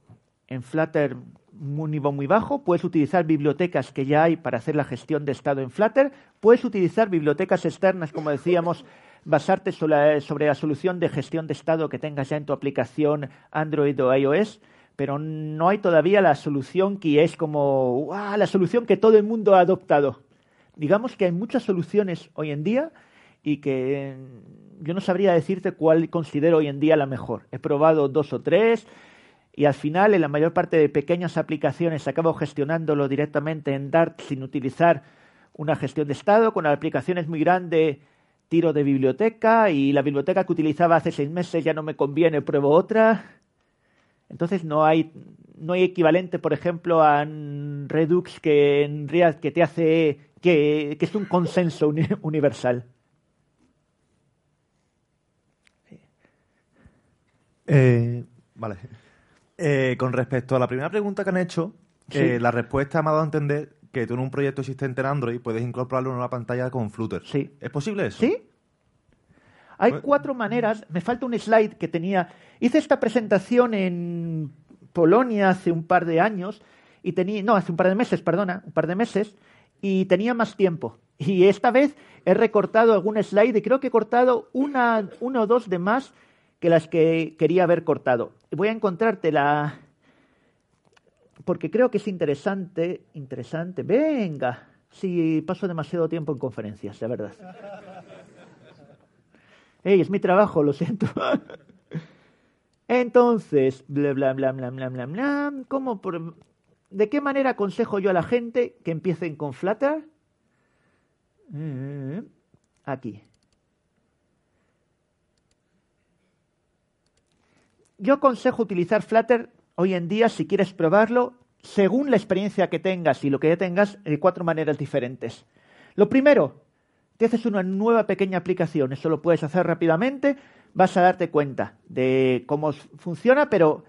en Flutter un nivel muy bajo, puedes utilizar bibliotecas que ya hay para hacer la gestión de estado en Flutter, puedes utilizar bibliotecas externas, como decíamos, basarte sobre, la solución de gestión de estado que tengas ya en tu aplicación Android o iOS, pero no hay todavía la solución que es como la solución que todo el mundo ha adoptado. Digamos que hay muchas soluciones hoy en día y que yo no sabría decirte cuál considero hoy en día la mejor. He probado dos o tres y al final en la mayor parte de pequeñas aplicaciones acabo gestionándolo directamente en Dart sin utilizar una gestión de estado. Con aplicaciones muy grandes tiro de biblioteca y la biblioteca que utilizaba hace seis meses ya no me conviene, pruebo otra. Entonces no hay, no hay equivalente, por ejemplo, a Redux que en React que te hace que es un consenso universal. Eh, vale. Eh, con respecto a la primera pregunta que han hecho, eh, la respuesta me ha dado a entender que tú en un proyecto existente en Android puedes incorporarlo en una pantalla con Flutter. Sí. ¿Es posible eso? Sí. Hay pues- cuatro maneras. Me falta un slide que tenía. Hice esta presentación en Polonia hace un par de años y tenía, no, hace un par de meses, perdona, un par de meses y tenía más tiempo. Y esta vez he recortado algún slide y creo que he cortado una, uno o dos de más las que quería haber cortado. Voy a encontrarte la... Porque creo que es interesante, interesante. Venga, si paso demasiado tiempo en conferencias, de verdad. Ey, es mi trabajo, lo siento. Entonces, bla, bla, bla, bla, bla, bla, bla. ¿Cómo. ¿De qué manera aconsejo yo a la gente que empiecen con Flutter? Mm, aquí. Yo aconsejo utilizar Flutter hoy en día si quieres probarlo según la experiencia que tengas y lo que ya tengas de cuatro maneras diferentes. Lo primero, te haces una nueva pequeña aplicación, eso lo puedes hacer rápidamente, vas a darte cuenta de cómo funciona, pero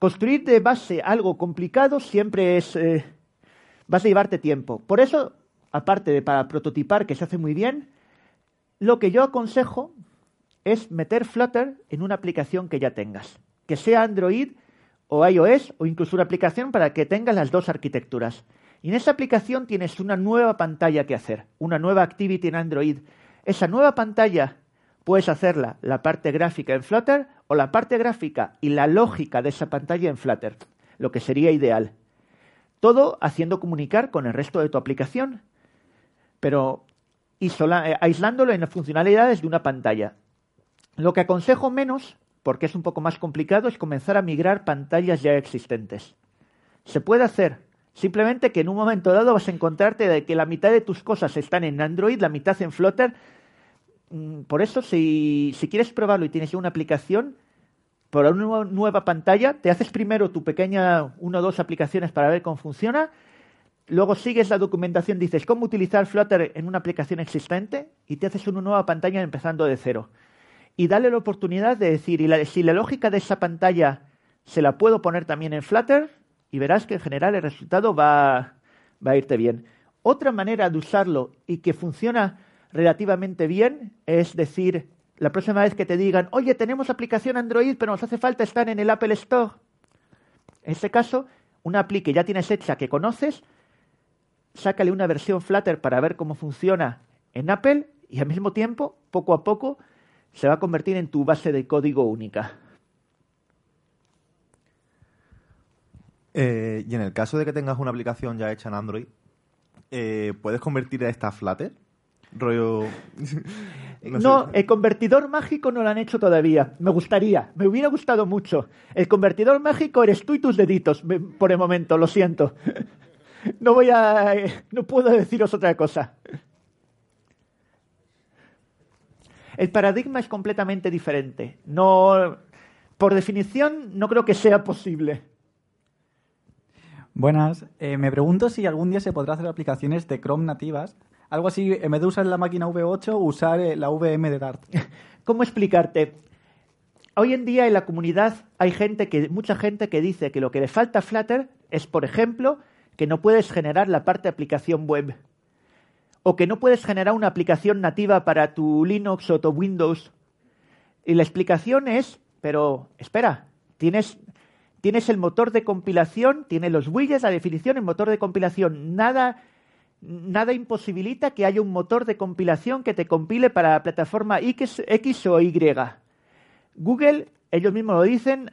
construir de base algo complicado siempre es eh, vas a llevarte tiempo. Por eso, aparte de para prototipar, que se hace muy bien, lo que yo aconsejo es meter Flutter en una aplicación que ya tengas, que sea Android o iOS o incluso una aplicación para que tengas las dos arquitecturas. Y en esa aplicación tienes una nueva pantalla que hacer, una nueva activity en Android. Esa nueva pantalla puedes hacerla la parte gráfica en Flutter o la parte gráfica y la lógica de esa pantalla en Flutter, lo que sería ideal. Todo haciendo comunicar con el resto de tu aplicación, pero eh, aislándolo en las funcionalidades de una pantalla. Lo que aconsejo menos, porque es un poco más complicado, es comenzar a migrar pantallas ya existentes. Se puede hacer, simplemente que en un momento dado vas a encontrarte de que la mitad de tus cosas están en Android, la mitad en Flutter. Mm, por eso, si, quieres probarlo y tienes ya una aplicación, por una nueva pantalla, te haces primero tu pequeña una o dos aplicaciones para ver cómo funciona, luego sigues la documentación, dices cómo utilizar Flutter en una aplicación existente y te haces una nueva pantalla empezando de cero y dale la oportunidad de decir, y si la lógica de esa pantalla se la puedo poner también en Flutter, y verás que en general el resultado va, va a irte bien. Otra manera de usarlo y que funciona relativamente bien es decir, la próxima vez que te digan, oye, tenemos aplicación Android, pero nos hace falta estar en el Apple Store. En este caso, una API que ya tienes hecha, que conoces, sácale una versión Flutter para ver cómo funciona en Apple y al mismo tiempo, poco a poco, se va a convertir en tu base de código única. Eh, y en el caso de que tengas una aplicación ya hecha en Android, eh, ¿puedes convertir a esta Flutter? Rollo. no, el convertidor mágico no lo han hecho todavía. Me gustaría, me hubiera gustado mucho. El convertidor mágico eres tú y tus deditos, por el momento, lo siento. No voy a. No puedo deciros otra cosa. El paradigma es completamente diferente. No. Por definición, no creo que sea posible. Buenas. Eh, me pregunto si algún día se podrá hacer aplicaciones de Chrome nativas. Algo así, en vez de usar la máquina V8, usar eh, la VM de Dart. ¿Cómo explicarte? Hoy en día en la comunidad hay gente que, mucha gente que dice que lo que le falta a Flutter es, por ejemplo, que no puedes generar la parte de aplicación web. O que no puedes generar una aplicación nativa para tu Linux o tu Windows. Y la explicación es, pero espera, tienes Tienes el motor de compilación, tienes los widgets, la definición, el motor de compilación. Nada, nada imposibilita que haya un motor de compilación que te compile para la plataforma X, X o Y. Google, ellos mismos lo dicen,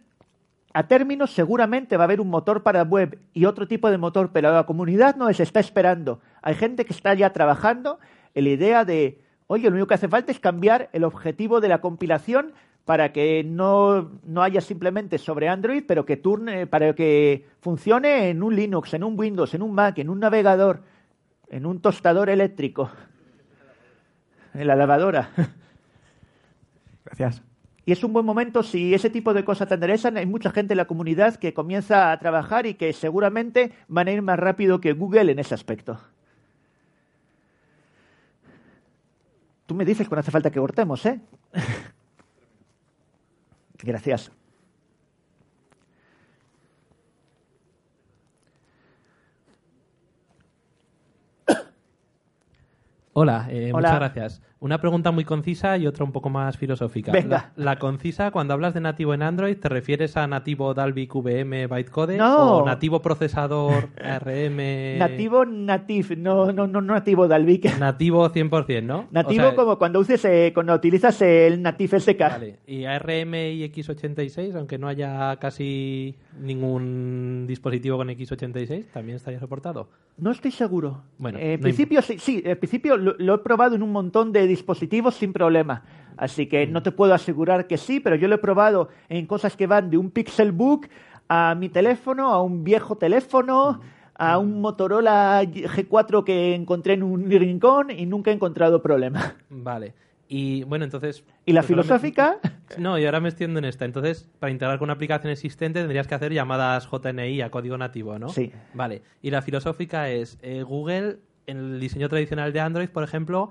a términos seguramente va a haber un motor para web y otro tipo de motor, pero la comunidad no les está esperando. Hay gente que está ya trabajando en la idea de, oye, lo único que hace falta es cambiar el objetivo de la compilación para que no, haya simplemente sobre Android, pero que turne, para que funcione en un Linux, en un Windows, en un Mac, en un navegador, en un tostador eléctrico, en la lavadora. Gracias. Y es un buen momento, si ese tipo de cosas te interesan, hay mucha gente en la comunidad que comienza a trabajar y que seguramente van a ir más rápido que Google en ese aspecto. Tú me dices cuando hace falta que cortemos, ¿eh? Gracias. Hola, eh, muchas gracias. Una pregunta muy concisa y otra un poco más filosófica. La, concisa, cuando hablas de nativo en Android, ¿te refieres a nativo Dalvik VM bytecode no. o nativo procesador RM? Nativo native, no, no, no nativo Dalvik. Nativo 100%, ¿no? Nativo como cuando uses eh, cuando utilizas el Native SK. Vale. ¿Y ARM y X86, aunque no haya casi ningún dispositivo con X86, también estaría soportado? No estoy seguro. Bueno, en principio sí, sí, en principio lo he probado en un montón de dispositivos sin problema. Así que no te puedo asegurar que sí, pero yo lo he probado en cosas que van de un Pixelbook a mi teléfono, a un viejo teléfono, a un Motorola G4 que encontré en un rincón y nunca he encontrado problema. Vale. Y bueno, entonces. ¿Y la filosófica? No, y ahora me extiendo en esta. Entonces, para integrar con una aplicación existente tendrías que hacer llamadas JNI a código nativo, ¿no? Sí. Vale. Y la filosófica es: eh, Google, en el diseño tradicional de Android, por ejemplo,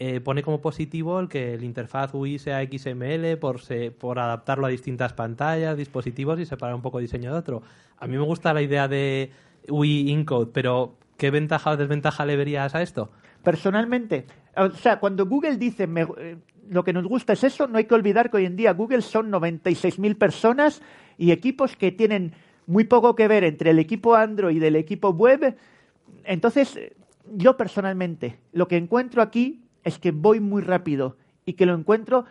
eh, pone como positivo el que el interfaz UI sea XML por, por adaptarlo a distintas pantallas, dispositivos y separar un poco diseño de otro. A mí me gusta la idea de UI Encode, pero ¿qué ventaja o desventaja le verías a esto? Personalmente, o sea, cuando Google dice eh, lo que nos gusta es eso, no hay que olvidar que hoy en día Google son 96.000 personas y equipos que tienen muy poco que ver entre el equipo Android y el equipo web. Entonces, yo personalmente, lo que encuentro aquí es que voy muy rápido y que lo encuentro,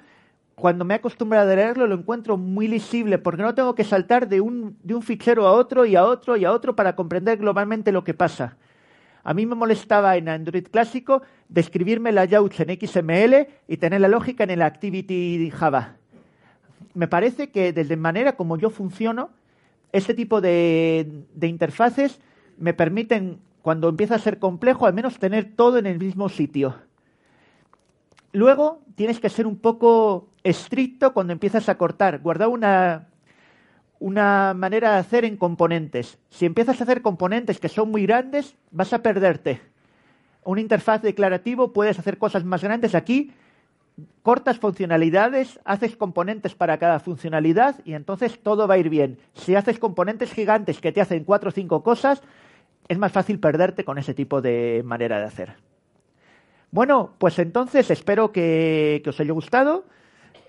cuando me he acostumbrado a leerlo, lo encuentro muy lisible, porque no tengo que saltar de un, de un fichero a otro y a otro y a otro para comprender globalmente lo que pasa. A mí me molestaba en Android clásico describirme la layouts en XML y tener la lógica en el Activity Java. Me parece que desde manera como yo funciono, este tipo de interfaces me permiten, cuando empieza a ser complejo, al menos tener todo en el mismo sitio. Luego tienes que ser un poco estricto cuando empiezas a cortar. Guarda una, una manera de hacer en componentes. Si empiezas a hacer componentes que son muy grandes, vas a perderte. Una interfaz declarativo puedes hacer cosas más grandes. Aquí cortas funcionalidades, haces componentes para cada funcionalidad y entonces todo va a ir bien. Si haces componentes gigantes que te hacen cuatro o cinco cosas, es más fácil perderte con ese tipo de manera de hacer. Bueno, pues entonces espero que, os haya gustado.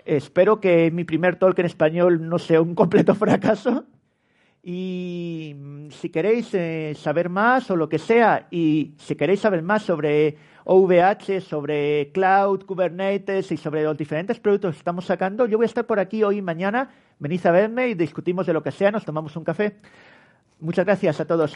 Espero que mi primer talk en español no sea un completo fracaso. Y si queréis eh, saber más o lo que sea, y si queréis saber más sobre OVH, sobre Cloud, Kubernetes y sobre los diferentes productos que estamos sacando, yo voy a estar por aquí hoy y mañana. Venid a verme y discutimos de lo que sea, nos tomamos un café. Muchas gracias a todos.